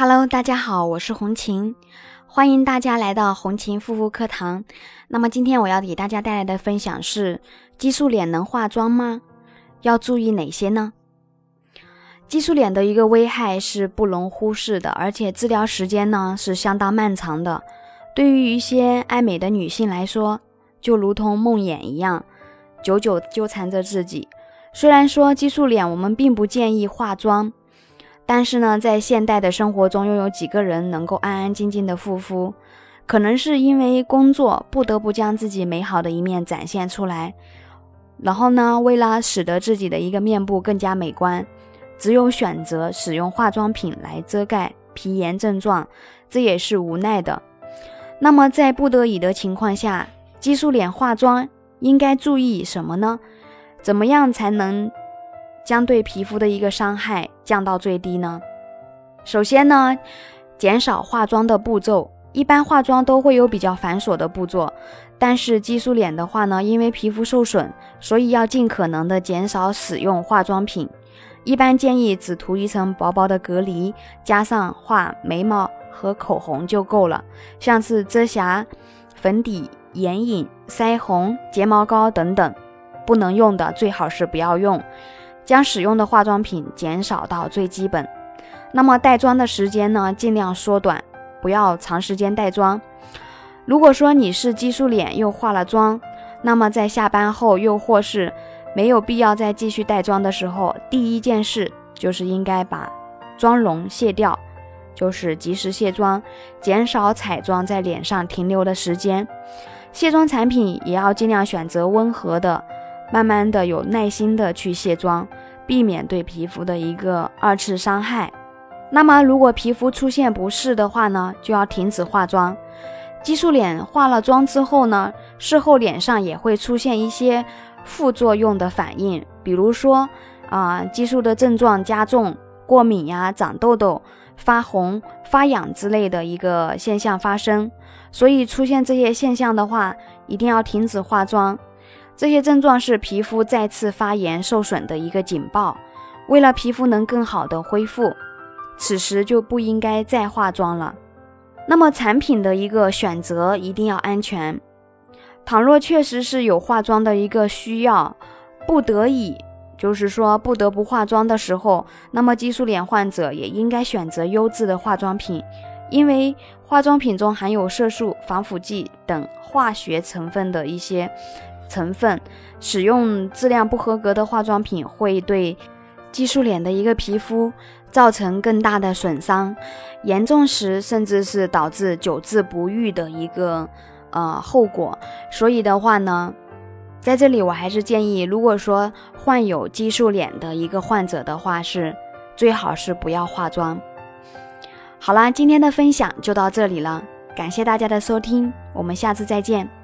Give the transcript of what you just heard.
Hello，大家好，我是红琴，欢迎大家来到红琴护肤课堂。那么今天我要给大家带来的分享是：激素脸能化妆吗？要注意哪些呢？激素脸的一个危害是不容忽视的，而且治疗时间呢是相当漫长的。对于一些爱美的女性来说，就如同梦魇一样，久久纠缠着自己。虽然说激素脸我们并不建议化妆。但是呢，在现代的生活中，又有几个人能够安安静静的护肤？可能是因为工作不得不将自己美好的一面展现出来，然后呢，为了使得自己的一个面部更加美观，只有选择使用化妆品来遮盖皮炎症状，这也是无奈的。那么在不得已的情况下，激素脸化妆应该注意什么呢？怎么样才能？将对皮肤的一个伤害降到最低呢？首先呢，减少化妆的步骤。一般化妆都会有比较繁琐的步骤，但是激素脸的话呢，因为皮肤受损，所以要尽可能的减少使用化妆品。一般建议只涂一层薄薄的隔离，加上画眉毛和口红就够了。像是遮瑕、粉底、眼影、腮红、睫毛膏等等，不能用的最好是不要用。将使用的化妆品减少到最基本，那么带妆的时间呢，尽量缩短，不要长时间带妆。如果说你是激素脸又化了妆，那么在下班后又或是没有必要再继续带妆的时候，第一件事就是应该把妆容卸掉，就是及时卸妆，减少彩妆在脸上停留的时间。卸妆产品也要尽量选择温和的。慢慢的有耐心的去卸妆，避免对皮肤的一个二次伤害。那么如果皮肤出现不适的话呢，就要停止化妆。激素脸化了妆之后呢，事后脸上也会出现一些副作用的反应，比如说啊激素的症状加重，过敏呀、长痘痘、发红、发痒之类的一个现象发生。所以出现这些现象的话，一定要停止化妆。这些症状是皮肤再次发炎受损的一个警报。为了皮肤能更好的恢复，此时就不应该再化妆了。那么产品的一个选择一定要安全。倘若确实是有化妆的一个需要，不得已，就是说不得不化妆的时候，那么激素脸患者也应该选择优质的化妆品，因为化妆品中含有色素、防腐剂等化学成分的一些。成分使用质量不合格的化妆品，会对激素脸的一个皮肤造成更大的损伤，严重时甚至是导致久治不愈的一个呃后果。所以的话呢，在这里我还是建议，如果说患有激素脸的一个患者的话，是最好是不要化妆。好啦，今天的分享就到这里了，感谢大家的收听，我们下次再见。